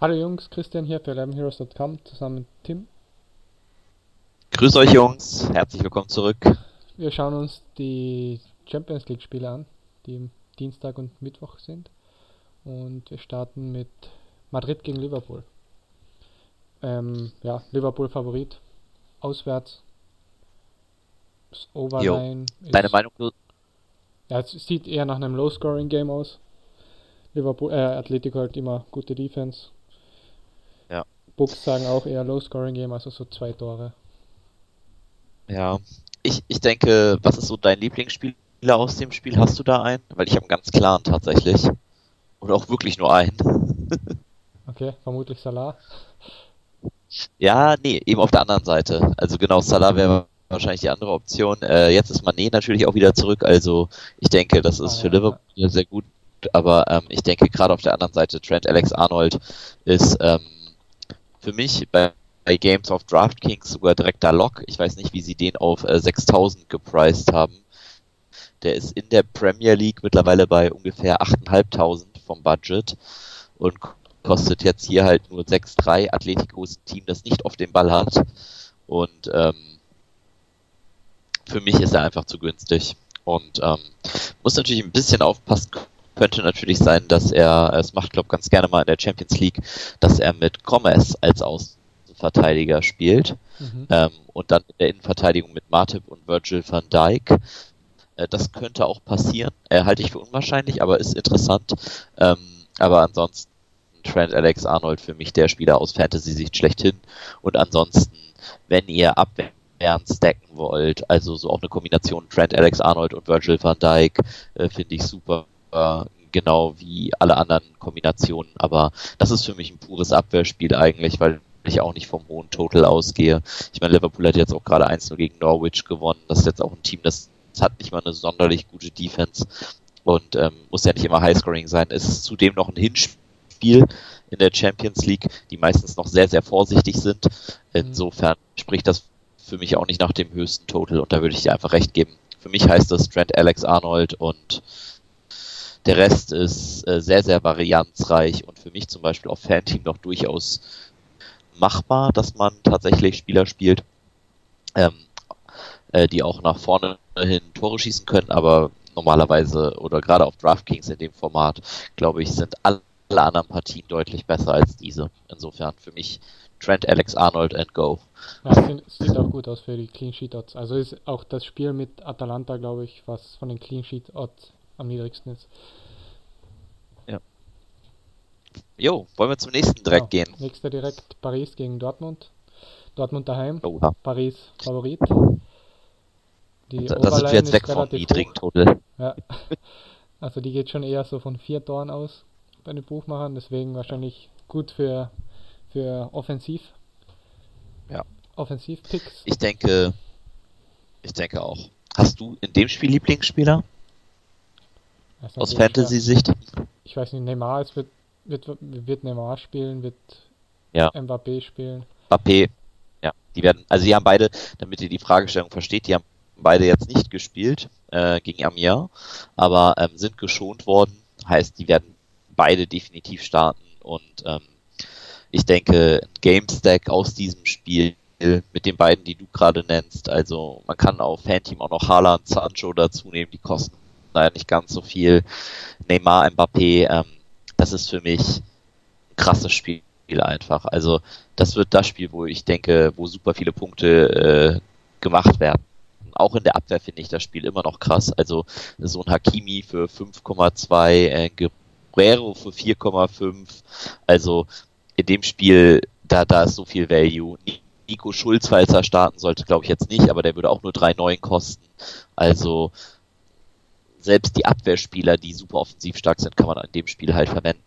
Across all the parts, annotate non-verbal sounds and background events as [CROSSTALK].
Hallo Jungs, Christian hier für 11heroes.com zusammen mit Tim. Grüß euch Jungs, herzlich willkommen zurück. Wir schauen uns die Champions League Spiele an, die Dienstag und Mittwoch sind. Und wir starten mit Madrid gegen Liverpool. Ähm, ja, Liverpool Favorit. Auswärts. Das Overline. Deine Meinung? Ja, es sieht eher nach einem Low-Scoring-Game aus. Liverpool, äh, Atletico halt immer gute Defense. Ja. Books sagen auch eher Low-Scoring-Game, also so zwei Tore. Ja. Ich, ich denke, was ist so dein Lieblingsspieler aus dem Spiel? Hast du da einen? Weil ich habe einen ganz klaren tatsächlich. Oder auch wirklich nur einen. [LAUGHS] okay, vermutlich Salah. Ja, nee, eben auf der anderen Seite. Also genau, Salah wäre wahrscheinlich die andere Option. Äh, jetzt ist Mané natürlich auch wieder zurück, also ich denke, das ist ah, für Liverpool ja. sehr gut. Aber ähm, ich denke gerade auf der anderen Seite Trent Alex Arnold ist ähm, für mich bei, bei Games of DraftKings sogar direkter Lock. Ich weiß nicht, wie sie den auf äh, 6000 gepriced haben. Der ist in der Premier League mittlerweile bei ungefähr 8.500 vom Budget und kostet jetzt hier halt nur 6-3. Atletico ist ein Team, das nicht auf den Ball hat. Und ähm, für mich ist er einfach zu günstig. Und ähm, muss natürlich ein bisschen aufpassen. Könnte natürlich sein, dass er, es macht Klopp ganz gerne mal in der Champions League, dass er mit Gomez als Außenverteidiger spielt. Mhm. Ähm, und dann in der Innenverteidigung mit Martip und Virgil van Dijk. Äh, das könnte auch passieren. Äh, halte ich für unwahrscheinlich, aber ist interessant. Ähm, aber ansonsten Trent Alex Arnold für mich der Spieler aus Fantasy-Sicht schlechthin. Und ansonsten, wenn ihr abwehren stacken wollt, also so auch eine Kombination Trent Alex Arnold und Virgil van Dijk, äh, finde ich super. Äh, genau wie alle anderen Kombinationen, aber das ist für mich ein pures Abwehrspiel eigentlich, weil ich auch nicht vom hohen Total ausgehe. Ich meine, Liverpool hat jetzt auch gerade 1-0 gegen Norwich gewonnen. Das ist jetzt auch ein Team, das, das hat nicht mal eine sonderlich gute Defense und ähm, muss ja nicht immer Highscoring sein. Es ist zudem noch ein Hinspiel Spiel in der Champions League, die meistens noch sehr, sehr vorsichtig sind. Insofern spricht das für mich auch nicht nach dem höchsten Total und da würde ich dir einfach recht geben. Für mich heißt das Trent Alex Arnold und der Rest ist äh, sehr, sehr varianzreich und für mich zum Beispiel auf Fanteam noch durchaus machbar, dass man tatsächlich Spieler spielt, ähm, äh, die auch nach vorne hin Tore schießen können, aber normalerweise oder gerade auf DraftKings in dem Format, glaube ich, sind alle anderen Partien deutlich besser als diese. Insofern für mich Trent Alex Arnold and go. Ja, sieht auch gut aus für die Clean Sheet Odds. Also ist auch das Spiel mit Atalanta, glaube ich, was von den Clean Sheet Odds am niedrigsten ist. Ja. Jo, wollen wir zum nächsten direkt genau. gehen? Nächster direkt Paris gegen Dortmund. Dortmund daheim. Oh, ja. Paris Favorit. Die da, da sind wir jetzt weg vom niedrigen Total. Ja. [LAUGHS] Also die geht schon eher so von vier Toren aus bei den Buchmachern, deswegen wahrscheinlich gut für, für Offensiv. Ja. Offensiv-Picks. Ich denke, ich denke auch. Hast du in dem Spiel Lieblingsspieler? Aus Fantasy-Sicht? Ich weiß nicht, Neymar, es wird, wird, wird Neymar spielen, wird ja. Mbappé spielen. Mbappé, ja. Die werden, also die haben beide, damit ihr die Fragestellung versteht, die haben beide jetzt nicht gespielt äh, gegen Amiens, aber ähm, sind geschont worden. Heißt, die werden beide definitiv starten und ähm, ich denke, ein Game Stack aus diesem Spiel mit den beiden, die du gerade nennst, also man kann auf Fanteam auch noch Haaland, Sancho dazu nehmen, die kosten leider nicht ganz so viel. Neymar, Mbappé, ähm, das ist für mich ein krasses Spiel einfach. Also das wird das Spiel, wo ich denke, wo super viele Punkte äh, gemacht werden. Auch in der Abwehr finde ich das Spiel immer noch krass. Also so ein Hakimi für 5,2, äh, Guerrero für 4,5. Also in dem Spiel, da, da ist so viel Value. Nico Schulz, falls er starten sollte, glaube ich jetzt nicht, aber der würde auch nur 3,9 kosten. Also selbst die Abwehrspieler, die super offensiv stark sind, kann man in dem Spiel halt verwenden.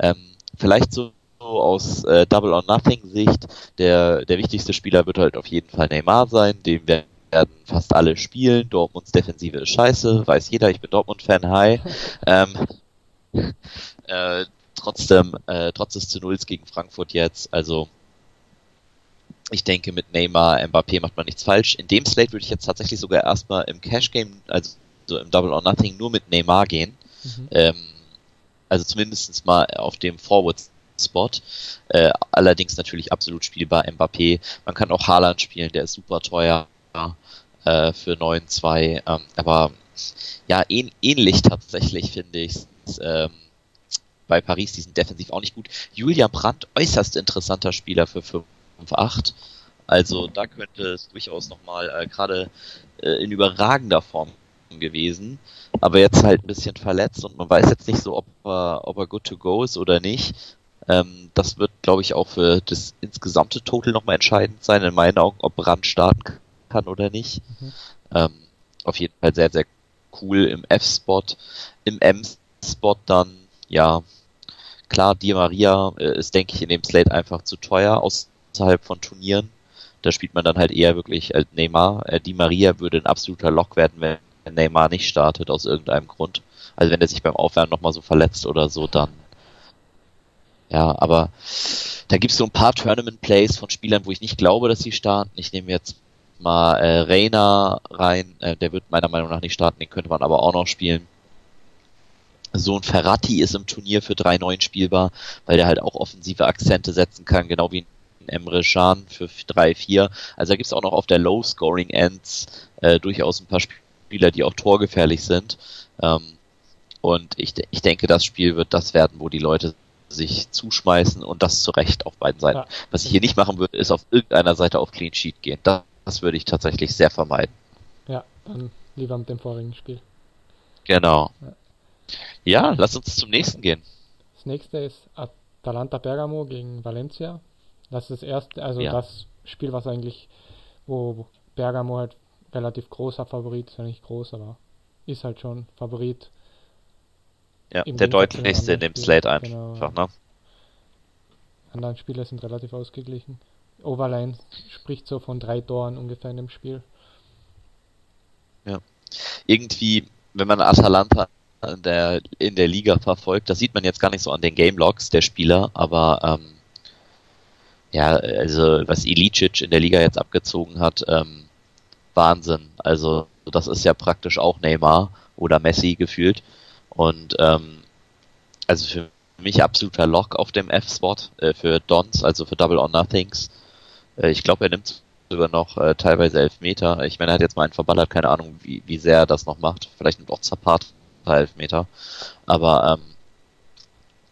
Ähm, vielleicht so aus äh, Double or Nothing Sicht, der, der wichtigste Spieler wird halt auf jeden Fall Neymar sein, dem werden fast alle spielen. Dortmunds Defensive ist scheiße, weiß jeder, ich bin Dortmund-Fan, hi. [LAUGHS] ähm, äh, trotzdem, äh, trotz des zu Nulls gegen Frankfurt jetzt, also ich denke, mit Neymar, Mbappé macht man nichts falsch. In dem Slate würde ich jetzt tatsächlich sogar erstmal im Cash Game, also so im Double or Nothing, nur mit Neymar gehen. Mhm. Ähm, also zumindest mal auf dem Forward Spot. Äh, allerdings natürlich absolut spielbar Mbappé. Man kann auch Haaland spielen, der ist super teuer äh, für 9-2. Ähm, aber ja, ähn ähnlich tatsächlich finde ich ähm, bei Paris, die sind defensiv auch nicht gut. Julian Brandt, äußerst interessanter Spieler für 5-8. Also da könnte es durchaus nochmal äh, gerade äh, in überragender Form gewesen, aber jetzt halt ein bisschen verletzt und man weiß jetzt nicht so, ob er, ob er good to go ist oder nicht. Ähm, das wird, glaube ich, auch für das insgesamte Total nochmal entscheidend sein, in meinen Augen, ob Brand starten kann oder nicht. Mhm. Ähm, auf jeden Fall sehr, sehr cool im F-Spot. Im M-Spot dann, ja, klar, Di Maria äh, ist, denke ich, in dem Slate einfach zu teuer außerhalb von Turnieren. Da spielt man dann halt eher wirklich als Neymar. Äh, Di Maria würde ein absoluter Lock werden, wenn Neymar nicht startet, aus irgendeinem Grund. Also wenn er sich beim Aufwärmen nochmal so verletzt oder so, dann. Ja, aber da gibt es so ein paar Tournament-Plays von Spielern, wo ich nicht glaube, dass sie starten. Ich nehme jetzt mal äh, Reina rein, äh, der wird meiner Meinung nach nicht starten, den könnte man aber auch noch spielen. So ein Ferrati ist im Turnier für 3-9 spielbar, weil der halt auch offensive Akzente setzen kann, genau wie ein Emre Can für 3-4. Also da gibt es auch noch auf der Low-Scoring-Ends äh, durchaus ein paar Spieler, die auch torgefährlich sind. Ähm, und ich, ich denke, das Spiel wird das werden, wo die Leute sich zuschmeißen und das zu Recht auf beiden Seiten. Ja. Was ich hier nicht machen würde, ist auf irgendeiner Seite auf Clean Sheet gehen. Das, das würde ich tatsächlich sehr vermeiden. Ja, dann lieber mit dem vorigen Spiel. Genau. Ja. ja, lass uns zum nächsten gehen. Das nächste ist Atalanta Bergamo gegen Valencia. Das ist das erste, also ja. das Spiel, was eigentlich, wo Bergamo halt relativ großer Favorit, ist ja nicht groß, aber ist halt schon Favorit. Ja, der deutlichste in dem Slate einfach, genau. ne? Anderen Spieler sind relativ ausgeglichen. Overline spricht so von drei Toren ungefähr in dem Spiel. Ja. Irgendwie, wenn man Atalanta in der, in der Liga verfolgt, das sieht man jetzt gar nicht so an den Game Logs der Spieler, aber ähm, ja, also was Ilicic in der Liga jetzt abgezogen hat, ähm, Wahnsinn. Also das ist ja praktisch auch Neymar oder Messi gefühlt. Und ähm, also für mich absoluter Lock auf dem F-Spot äh, für Dons, also für Double or Nothings. Äh, ich glaube, er nimmt sogar noch äh, teilweise elf Meter. Ich meine, er hat jetzt mal einen verballert, keine Ahnung, wie, wie sehr er das noch macht. Vielleicht nimmt auch Zapata elf Meter. Aber ähm,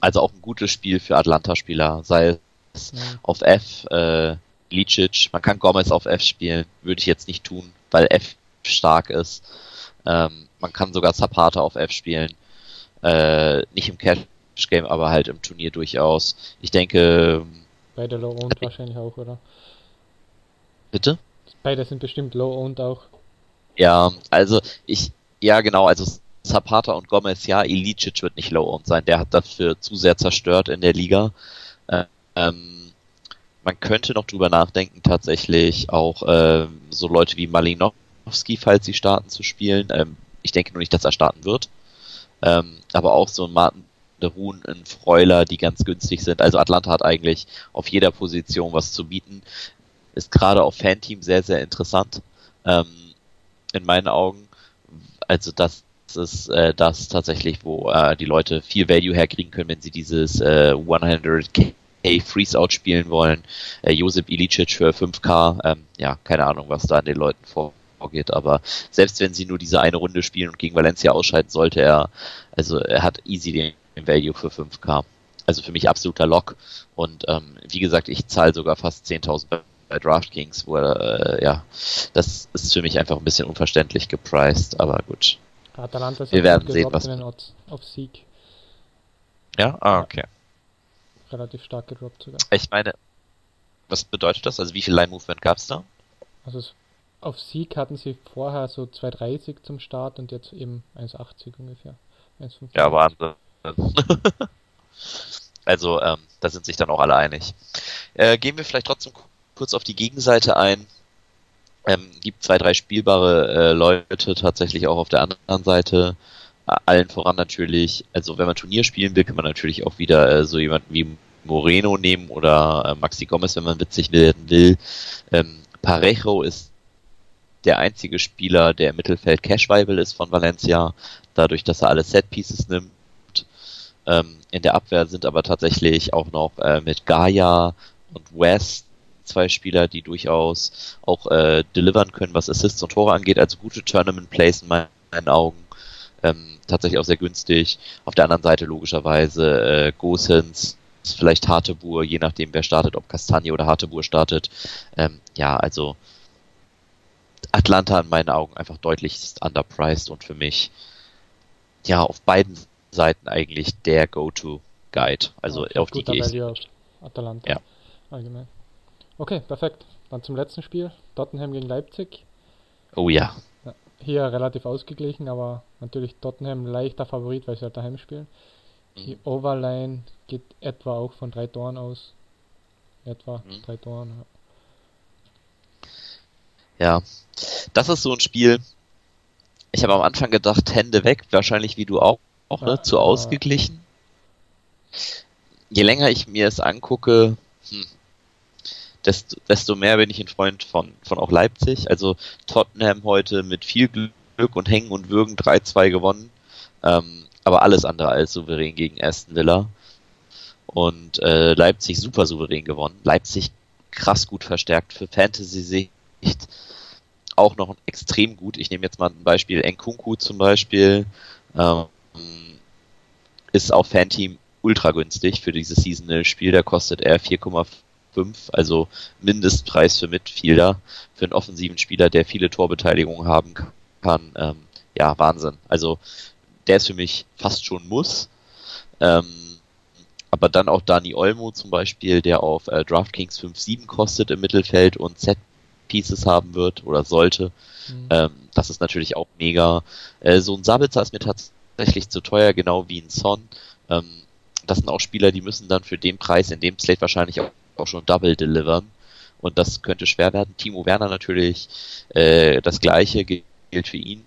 also auch ein gutes Spiel für Atlanta-Spieler, sei es ja. auf F, äh, Licic, man kann Gomez auf F spielen, würde ich jetzt nicht tun, weil F stark ist. Ähm, man kann sogar Zapata auf F spielen. Äh, nicht im Cash-Game, aber halt im Turnier durchaus. Ich denke. Beide low-owned wahrscheinlich auch, oder? Bitte? Beide sind bestimmt low-owned auch. Ja, also ich, ja genau, also Zapata und Gomez, ja, Ilicic wird nicht low-owned sein, der hat dafür zu sehr zerstört in der Liga. Ähm, man könnte noch drüber nachdenken, tatsächlich auch äh, so Leute wie Malinowski, falls sie starten, zu spielen. Ähm, ich denke nur nicht, dass er starten wird. Ähm, aber auch so ein Martin de Ruhn, ein Freuler, die ganz günstig sind. Also Atlanta hat eigentlich auf jeder Position was zu bieten. Ist gerade auf Fanteam sehr, sehr interessant. Ähm, in meinen Augen. Also das ist äh, das tatsächlich, wo äh, die Leute viel Value herkriegen können, wenn sie dieses äh, 100k Freeze-Out spielen wollen. Äh, Josip Ilicic für 5K, ähm, ja, keine Ahnung, was da an den Leuten vorgeht, aber selbst wenn sie nur diese eine Runde spielen und gegen Valencia ausscheiden, sollte er, also er hat easy den Value für 5K. Also für mich absoluter Lock und ähm, wie gesagt, ich zahle sogar fast 10.000 bei DraftKings, wo er, äh, ja, das ist für mich einfach ein bisschen unverständlich gepriced, aber gut. Atalanta Wir werden sehen, was. Auf Sieg. Ja, ah, okay relativ stark gedroppt sogar. Ich meine, was bedeutet das? Also wie viel Line-Movement gab es da? Also auf Sieg hatten sie vorher so 2,30 zum Start und jetzt eben 1,80 ungefähr. 1,50. Ja, Wahnsinn. [LAUGHS] also ähm, da sind sich dann auch alle einig. Äh, gehen wir vielleicht trotzdem kurz auf die Gegenseite ein. Ähm, gibt zwei, drei spielbare äh, Leute tatsächlich auch auf der anderen Seite. Allen voran natürlich, also wenn man Turnier spielen will, kann man natürlich auch wieder äh, so jemanden wie Moreno nehmen oder äh, Maxi Gomez, wenn man witzig werden will. Ähm, Parejo ist der einzige Spieler, der im Mittelfeld Cash-Viable ist von Valencia, dadurch, dass er alle Set-Pieces nimmt. Ähm, in der Abwehr sind aber tatsächlich auch noch äh, mit Gaia und West zwei Spieler, die durchaus auch äh, delivern können, was Assists und Tore angeht. Also gute Tournament Plays in meinen Augen. Ähm, tatsächlich auch sehr günstig. Auf der anderen Seite logischerweise äh, Gosens, vielleicht Hartebur, je nachdem wer startet, ob Castagne oder Hartebur startet. Ähm, ja, also Atlanta in meinen Augen einfach deutlich underpriced und für mich ja auf beiden Seiten eigentlich der Go-To-Guide. Also okay, auf die gehe ich. Atalanta. Ja. Allgemein. Okay, perfekt. Dann zum letzten Spiel. Tottenham gegen Leipzig. Oh ja. Ja. Hier relativ ausgeglichen, aber natürlich Tottenham leichter Favorit, weil sie halt daheim spielen. Die mhm. Overline geht etwa auch von drei Toren aus. Etwa mhm. drei Toren. Ja. ja, das ist so ein Spiel. Ich habe am Anfang gedacht, Hände weg, wahrscheinlich wie du auch auch, ne? Zu ausgeglichen. Je länger ich mir es angucke, hm, desto, desto mehr bin ich ein Freund von, von auch Leipzig. Also Tottenham heute mit viel Glück und Hängen und Würgen 3-2 gewonnen. Ähm, aber alles andere als souverän gegen Aston Villa. Und äh, Leipzig super souverän gewonnen. Leipzig krass gut verstärkt für Fantasy-Sicht. Auch noch extrem gut. Ich nehme jetzt mal ein Beispiel Nkunku zum Beispiel. Ähm, ist auf Fanteam ultra günstig für dieses Seasonal-Spiel. Da kostet er 4,5, also Mindestpreis für Midfielder, für einen offensiven Spieler, der viele Torbeteiligungen haben kann. Ähm, ja, Wahnsinn. Also der ist für mich fast schon Muss. Ähm, aber dann auch Dani Olmo zum Beispiel, der auf äh, DraftKings 5,7 kostet im Mittelfeld und Set-Pieces haben wird oder sollte. Mhm. Ähm, das ist natürlich auch mega. Äh, so ein Sabitzer ist mir tatsächlich tatsächlich zu teuer, genau wie ein Son. Ähm, das sind auch Spieler, die müssen dann für den Preis in dem Slate wahrscheinlich auch, auch schon Double delivern. Und das könnte schwer werden. Timo Werner natürlich äh, das gleiche gilt für ihn.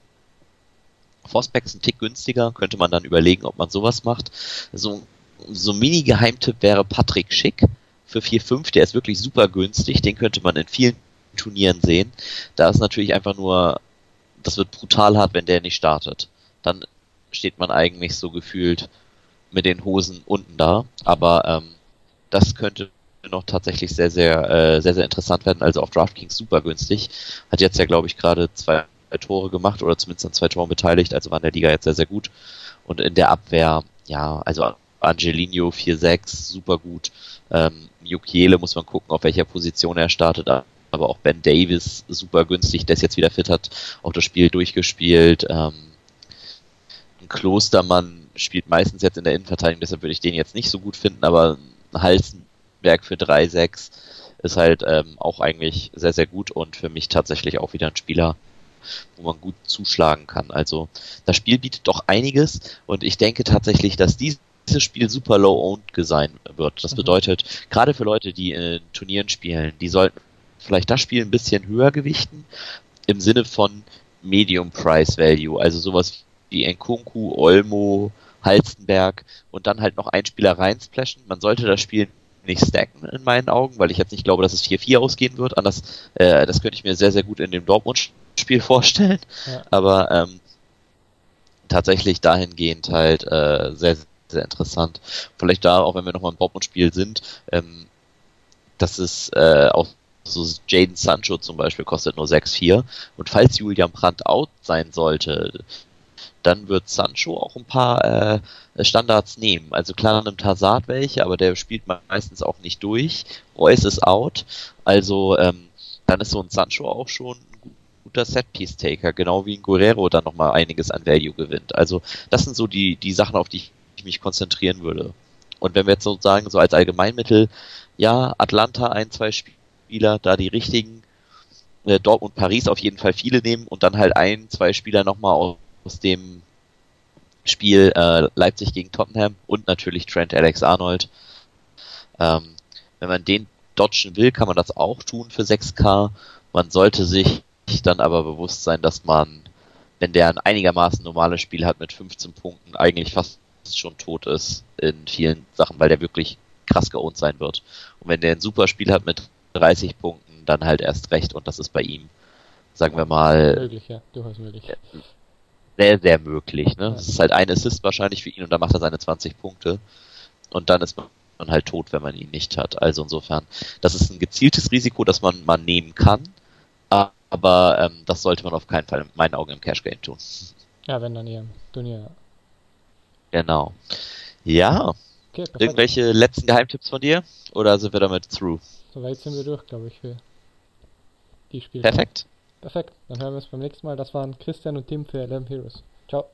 Forsbeck ist ein Tick günstiger, könnte man dann überlegen, ob man sowas macht. So, so Mini-Geheimtipp wäre Patrick Schick für 4,5, der ist wirklich super günstig, den könnte man in vielen Turnieren sehen. Da ist natürlich einfach nur, das wird brutal hart, wenn der nicht startet. Dann steht man eigentlich so gefühlt mit den Hosen unten da. Aber ähm, das könnte noch tatsächlich sehr, sehr, äh, sehr, sehr interessant werden. Also auf DraftKings super günstig. Hat jetzt ja, glaube ich, gerade zwei Tore gemacht oder zumindest an zwei Toren beteiligt. Also war in der Liga jetzt sehr, sehr gut. Und in der Abwehr, ja, also Angelino 4-6, super gut. Ähm, Jukiele muss man gucken, auf welcher Position er startet. Aber auch Ben Davis super günstig, der es jetzt wieder fit hat, auch das Spiel durchgespielt. Ähm, Klostermann spielt meistens jetzt in der Innenverteidigung, deshalb würde ich den jetzt nicht so gut finden, aber ein Halzenberg für 3-6 ist halt ähm, auch eigentlich sehr, sehr gut und für mich tatsächlich auch wieder ein Spieler, wo man gut zuschlagen kann. Also das Spiel bietet doch einiges und ich denke tatsächlich, dass dieses Spiel super low-owned sein wird. Das mhm. bedeutet, gerade für Leute, die in Turnieren spielen, die sollten vielleicht das Spiel ein bisschen höher gewichten, im Sinne von Medium Price Value, also sowas wie Nkunku, Olmo, Halstenberg und dann halt noch ein Spieler reinsplashen. Man sollte das Spiel nicht stacken in meinen Augen, weil ich jetzt nicht glaube, dass es 4-4 ausgehen wird. Anders, äh, das könnte ich mir sehr, sehr gut in dem Dortmund-Spiel [LAUGHS] vorstellen. Ja. Aber ähm, tatsächlich dahingehend halt äh, sehr, sehr interessant. Vielleicht da, auch wenn wir nochmal im Dortmund-Spiel sind, ähm, das ist äh, auch so Jaden Sancho zum Beispiel kostet nur 6-4. Und falls Julian Brandt out sein sollte, dann wird Sancho auch ein paar äh, Standards nehmen. Also klar nimmt Hazard welche, aber der spielt meistens auch nicht durch. Reus ist out. Also ähm, dann ist so ein Sancho auch schon ein guter Set-Piece-Taker, genau wie ein Guerrero dann nochmal einiges an Value gewinnt. Also das sind so die, die Sachen, auf die ich mich konzentrieren würde. Und wenn wir jetzt sozusagen so als Allgemeinmittel, ja, Atlanta ein, zwei Spieler, da die richtigen, äh, Dortmund, Paris auf jeden Fall viele nehmen und dann halt ein, zwei Spieler nochmal aus aus dem Spiel äh, Leipzig gegen Tottenham und natürlich Trent Alex Arnold. Ähm, wenn man den dodgen will, kann man das auch tun für 6K. Man sollte sich dann aber bewusst sein, dass man, wenn der ein einigermaßen normales Spiel hat mit 15 Punkten, eigentlich fast schon tot ist in vielen Sachen, weil der wirklich krass geohnt sein wird. Und wenn der ein super Spiel hat mit 30 Punkten, dann halt erst recht und das ist bei ihm, sagen wir mal, möglich, ja. Du hast möglich sehr, sehr möglich. Ne? Es ist halt ein Assist wahrscheinlich für ihn und dann macht er seine 20 Punkte. Und dann ist man halt tot, wenn man ihn nicht hat. Also insofern, das ist ein gezieltes Risiko, das man mal nehmen kann. Aber ähm, das sollte man auf keinen Fall in meinen Augen im Cash Game tun. Ja, wenn dann eher im Turnier. Genau. Ja. Okay, Irgendwelche letzten Geheimtipps von dir? Oder sind wir damit through? Soweit sind wir durch, glaube ich, für die Spiele. Perfekt. Perfekt. Dann hören wir uns beim nächsten Mal. Das waren Christian und Tim für LM Heroes. Ciao.